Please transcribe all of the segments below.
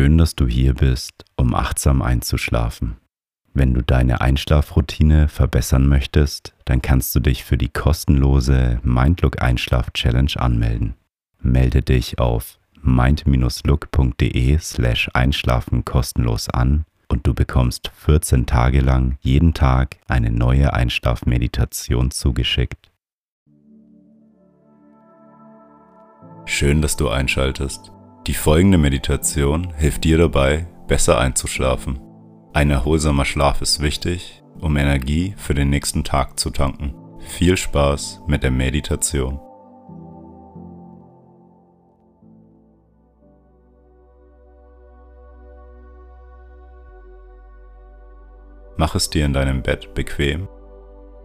Schön, dass du hier bist, um achtsam einzuschlafen. Wenn du deine Einschlafroutine verbessern möchtest, dann kannst du dich für die kostenlose Mindlook Einschlaf Challenge anmelden. Melde dich auf mind-look.de slash einschlafen kostenlos an und du bekommst 14 Tage lang jeden Tag eine neue Einschlafmeditation zugeschickt. Schön, dass du einschaltest. Die folgende Meditation hilft dir dabei, besser einzuschlafen. Ein erholsamer Schlaf ist wichtig, um Energie für den nächsten Tag zu tanken. Viel Spaß mit der Meditation. Mach es dir in deinem Bett bequem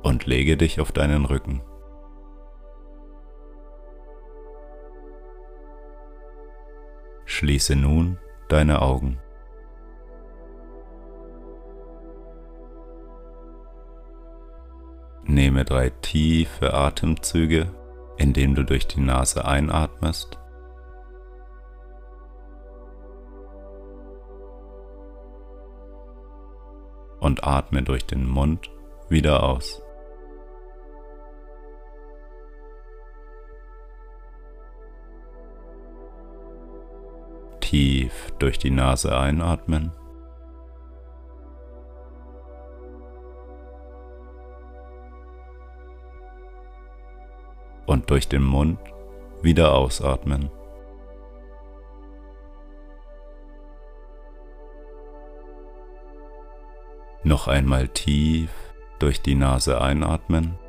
und lege dich auf deinen Rücken. Schließe nun deine Augen. Nehme drei tiefe Atemzüge, indem du durch die Nase einatmest und atme durch den Mund wieder aus. Tief durch die Nase einatmen. Und durch den Mund wieder ausatmen. Noch einmal tief durch die Nase einatmen.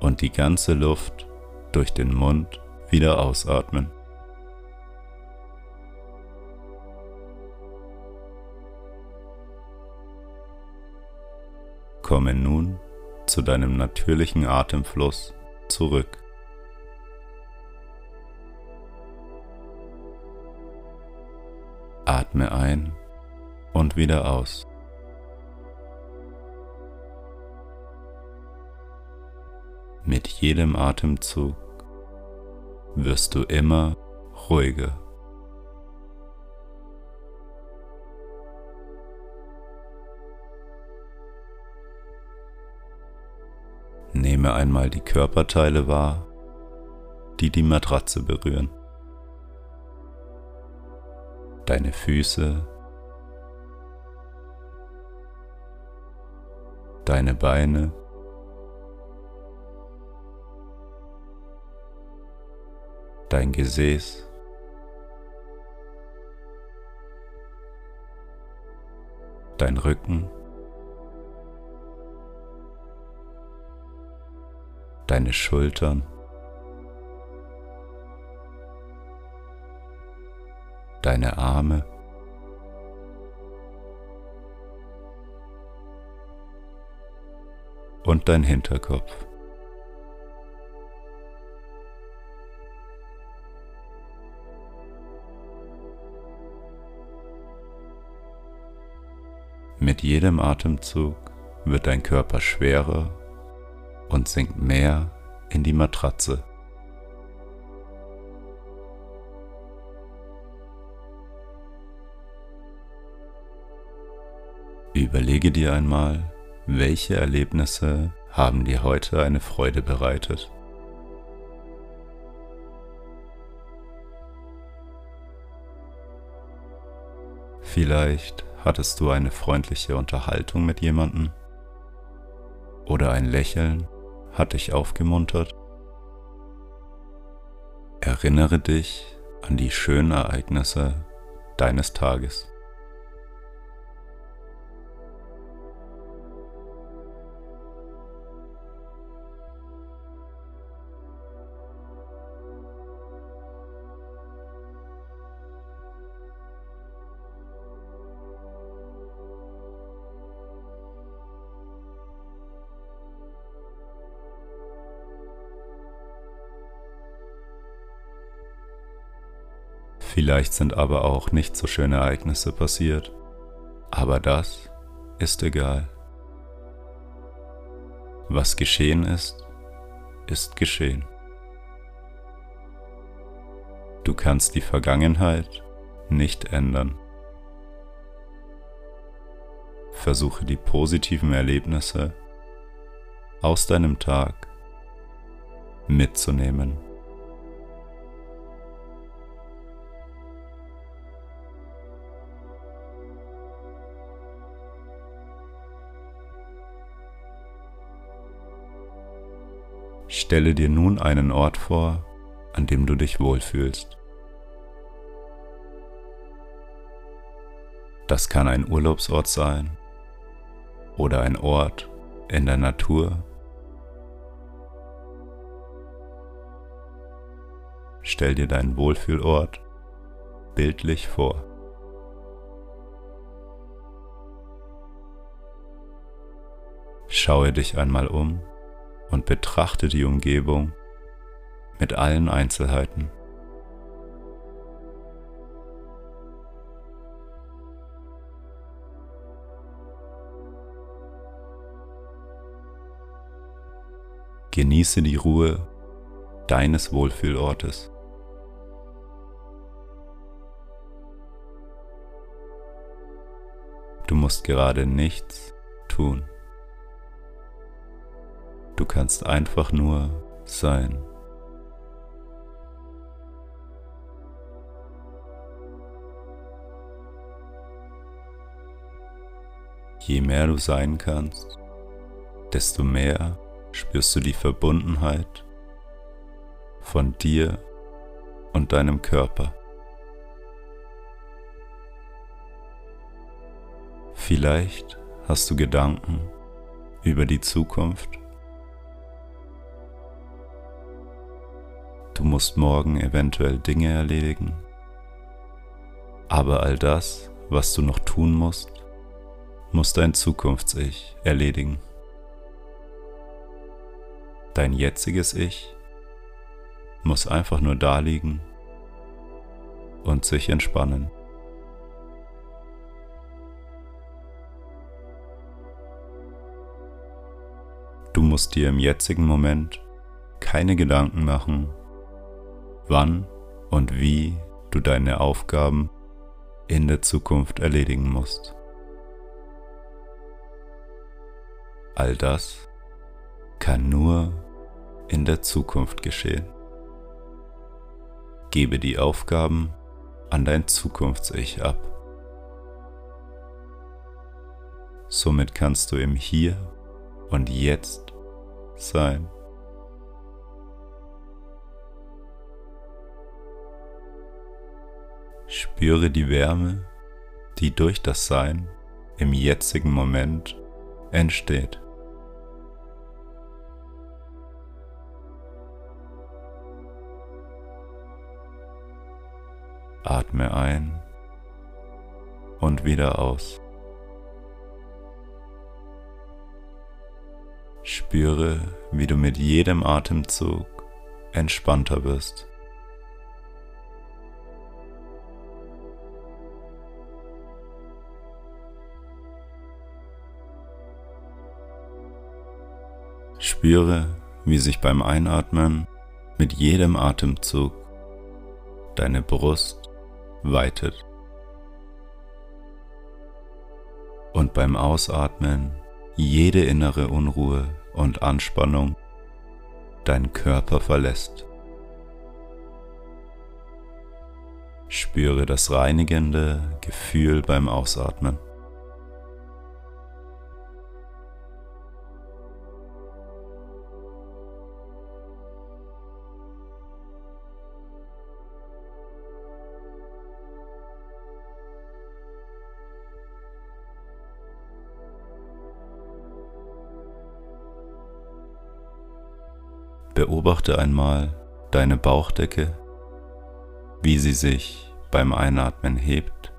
Und die ganze Luft durch den Mund wieder ausatmen. Komme nun zu deinem natürlichen Atemfluss zurück. Atme ein und wieder aus. Mit jedem Atemzug wirst du immer ruhiger. Nehme einmal die Körperteile wahr, die die Matratze berühren deine Füße, deine Beine, dein Gesäß, dein Rücken, deine Schultern, deine Arme. Und dein Hinterkopf. Mit jedem Atemzug wird dein Körper schwerer und sinkt mehr in die Matratze. Überlege dir einmal, welche Erlebnisse haben dir heute eine Freude bereitet. Vielleicht hattest du eine freundliche Unterhaltung mit jemandem oder ein Lächeln hat dich aufgemuntert. Erinnere dich an die schönen Ereignisse deines Tages. Vielleicht sind aber auch nicht so schöne Ereignisse passiert. Aber das ist egal. Was geschehen ist, ist geschehen. Du kannst die Vergangenheit nicht ändern. Versuche die positiven Erlebnisse aus deinem Tag mitzunehmen. Stelle dir nun einen Ort vor, an dem du dich wohlfühlst. Das kann ein Urlaubsort sein oder ein Ort in der Natur. Stell dir deinen Wohlfühlort bildlich vor. Schaue dich einmal um und betrachte die Umgebung mit allen Einzelheiten. Genieße die Ruhe deines Wohlfühlortes. Du musst gerade nichts tun. Du kannst einfach nur sein. Je mehr du sein kannst, desto mehr spürst du die Verbundenheit von dir und deinem Körper. Vielleicht hast du Gedanken über die Zukunft. Du musst morgen eventuell Dinge erledigen. Aber all das, was du noch tun musst, muss dein Zukunfts-Ich erledigen. Dein jetziges Ich muss einfach nur da liegen und sich entspannen. Du musst dir im jetzigen Moment keine Gedanken machen, wann und wie du deine Aufgaben in der Zukunft erledigen musst. All das kann nur in der Zukunft geschehen. Gebe die Aufgaben an dein Zukunfts-Ich ab. Somit kannst du im Hier und Jetzt sein. Spüre die Wärme, die durch das Sein im jetzigen Moment entsteht. Atme ein und wieder aus. Spüre, wie du mit jedem Atemzug entspannter wirst. Spüre, wie sich beim Einatmen mit jedem Atemzug deine Brust weitet. Und beim Ausatmen jede innere Unruhe und Anspannung deinen Körper verlässt. Spüre das reinigende Gefühl beim Ausatmen. Beobachte einmal deine Bauchdecke, wie sie sich beim Einatmen hebt.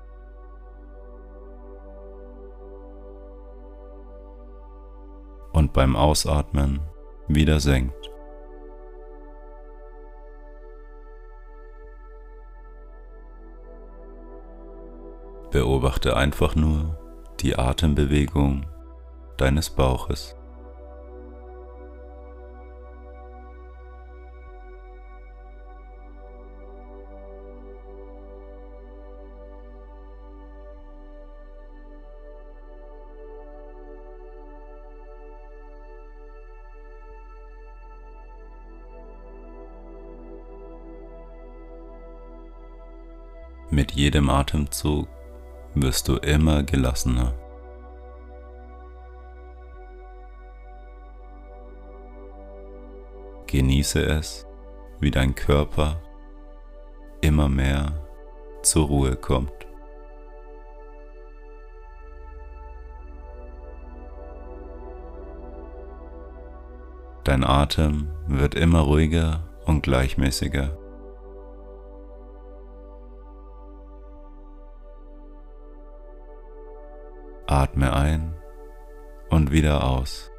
Und beim Ausatmen wieder senkt. Beobachte einfach nur die Atembewegung deines Bauches. Mit jedem Atemzug wirst du immer gelassener. Genieße es, wie dein Körper immer mehr zur Ruhe kommt. Dein Atem wird immer ruhiger und gleichmäßiger. Atme ein und wieder aus.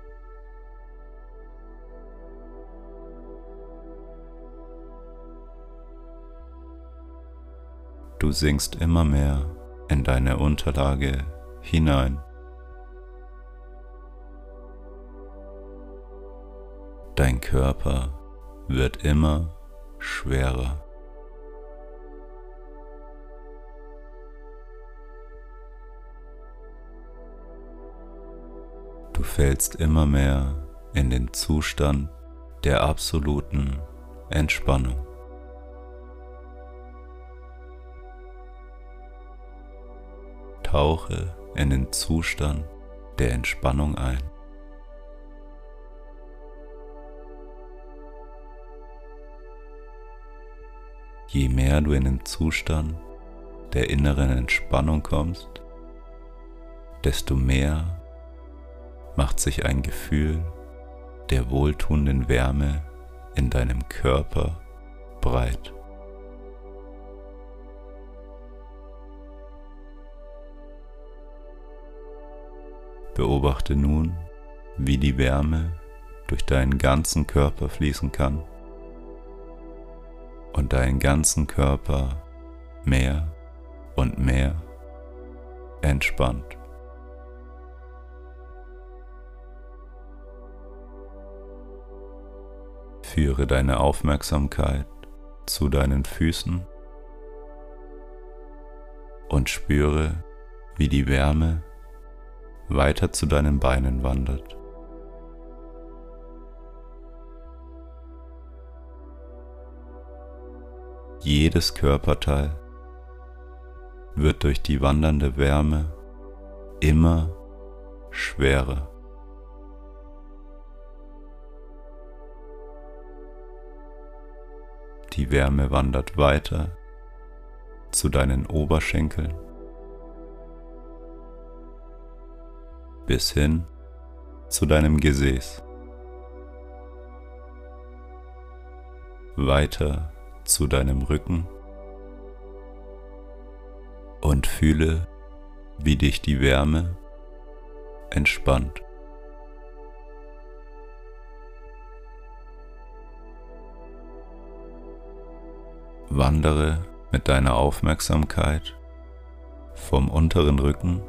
Du sinkst immer mehr in deine Unterlage hinein. Dein Körper wird immer schwerer. Fällst immer mehr in den Zustand der absoluten Entspannung. Tauche in den Zustand der Entspannung ein. Je mehr du in den Zustand der inneren Entspannung kommst, desto mehr macht sich ein Gefühl der wohltuenden Wärme in deinem Körper breit. Beobachte nun, wie die Wärme durch deinen ganzen Körper fließen kann und deinen ganzen Körper mehr und mehr entspannt. Führe deine Aufmerksamkeit zu deinen Füßen und spüre, wie die Wärme weiter zu deinen Beinen wandert. Jedes Körperteil wird durch die wandernde Wärme immer schwerer. Die Wärme wandert weiter zu deinen Oberschenkeln bis hin zu deinem Gesäß. Weiter zu deinem Rücken und fühle, wie dich die Wärme entspannt. Wandere mit deiner Aufmerksamkeit vom unteren Rücken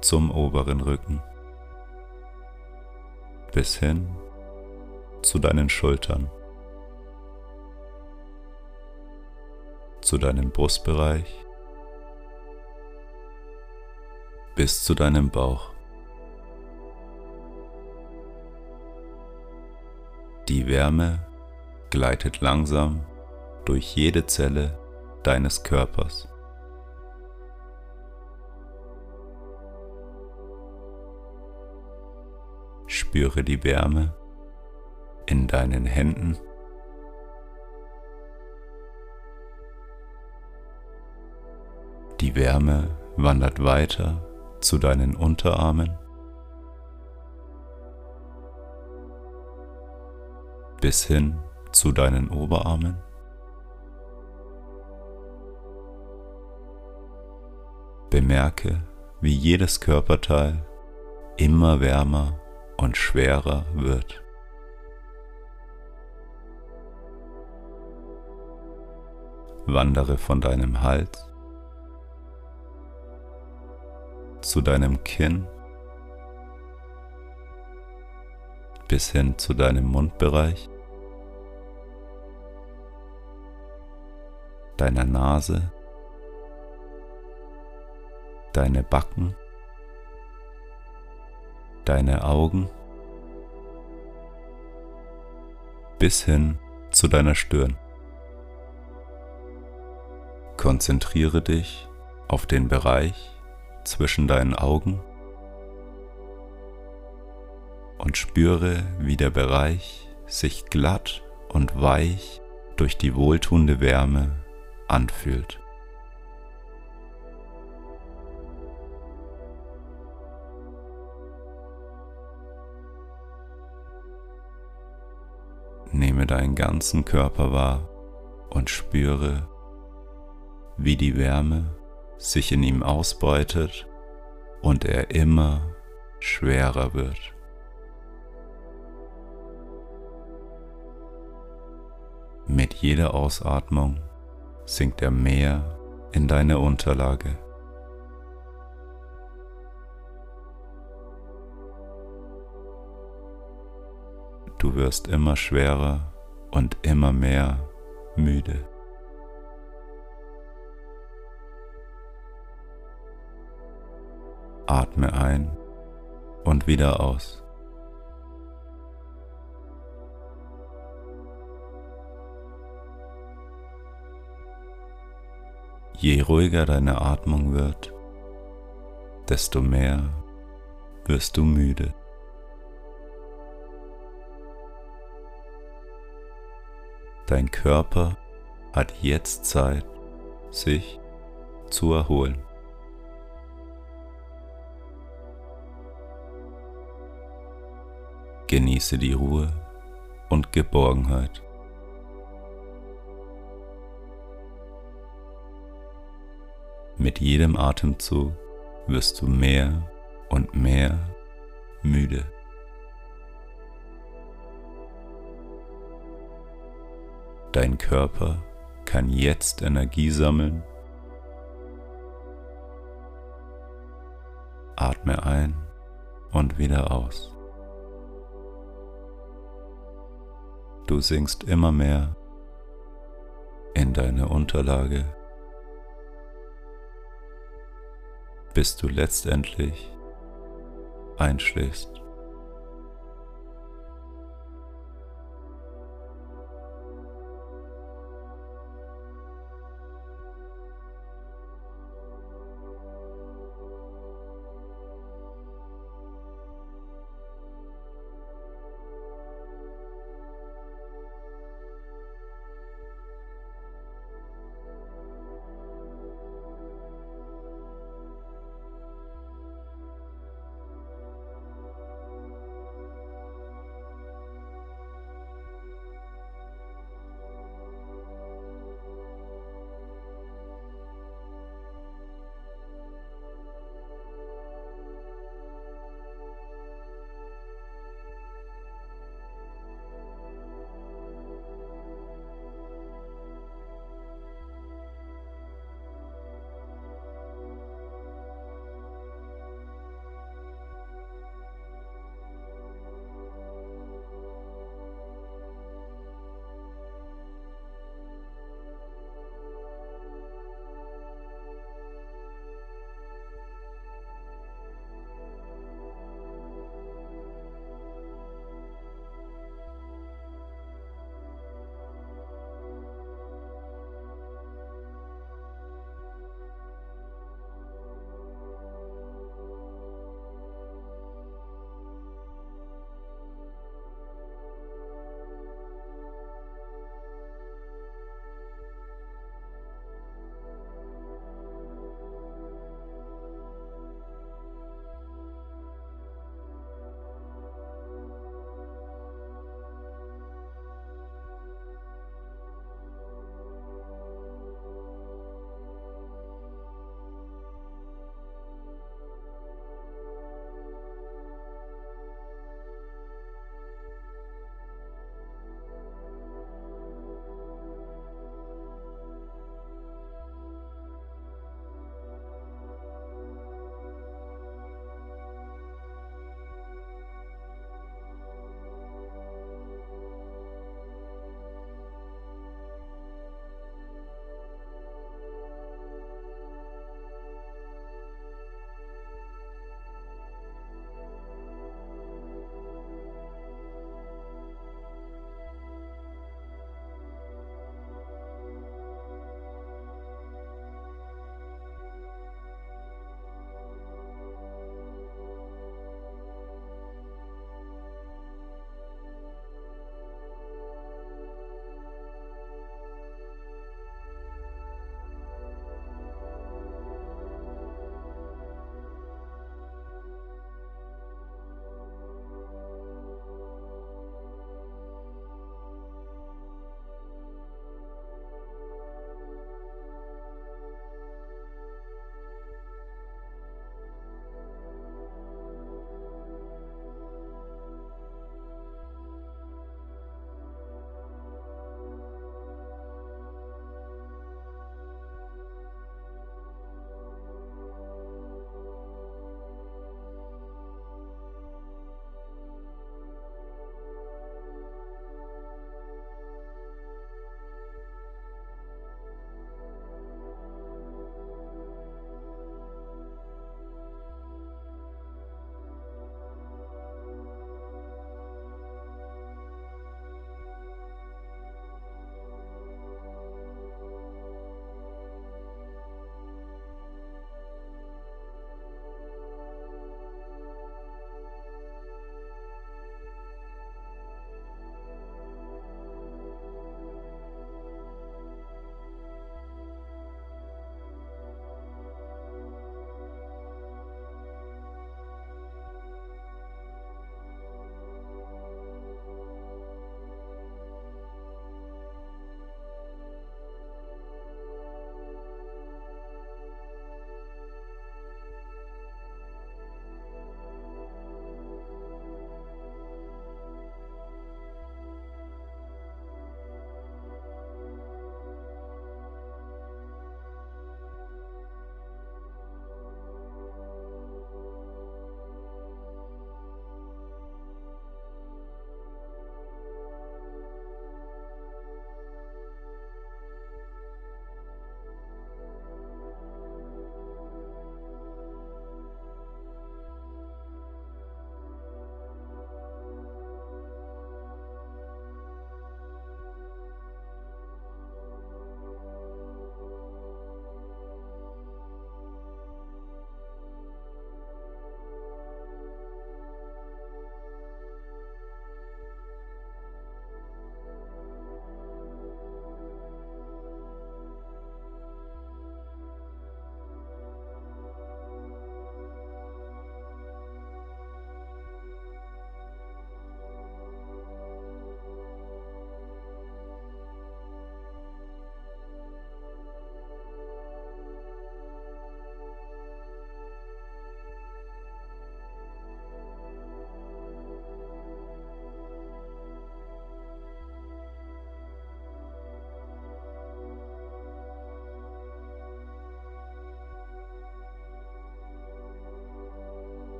zum oberen Rücken bis hin zu deinen Schultern, zu deinem Brustbereich bis zu deinem Bauch. Die Wärme gleitet langsam durch jede Zelle deines Körpers. Spüre die Wärme in deinen Händen. Die Wärme wandert weiter zu deinen Unterarmen bis hin zu deinen Oberarmen. Bemerke, wie jedes Körperteil immer wärmer und schwerer wird. Wandere von deinem Hals zu deinem Kinn bis hin zu deinem Mundbereich, deiner Nase, deine Backen, deine Augen bis hin zu deiner Stirn. Konzentriere dich auf den Bereich zwischen deinen Augen und spüre, wie der Bereich sich glatt und weich durch die wohltuende Wärme anfühlt. Deinen ganzen Körper wahr und spüre, wie die Wärme sich in ihm ausbreitet und er immer schwerer wird. Mit jeder Ausatmung sinkt er mehr in deine Unterlage. Du wirst immer schwerer und immer mehr müde. Atme ein und wieder aus. Je ruhiger deine Atmung wird, desto mehr wirst du müde. Dein Körper hat jetzt Zeit, sich zu erholen. Genieße die Ruhe und Geborgenheit. Mit jedem Atemzug wirst du mehr und mehr müde. Körper kann jetzt Energie sammeln. Atme ein und wieder aus. Du sinkst immer mehr in deine Unterlage, bis du letztendlich einschläfst.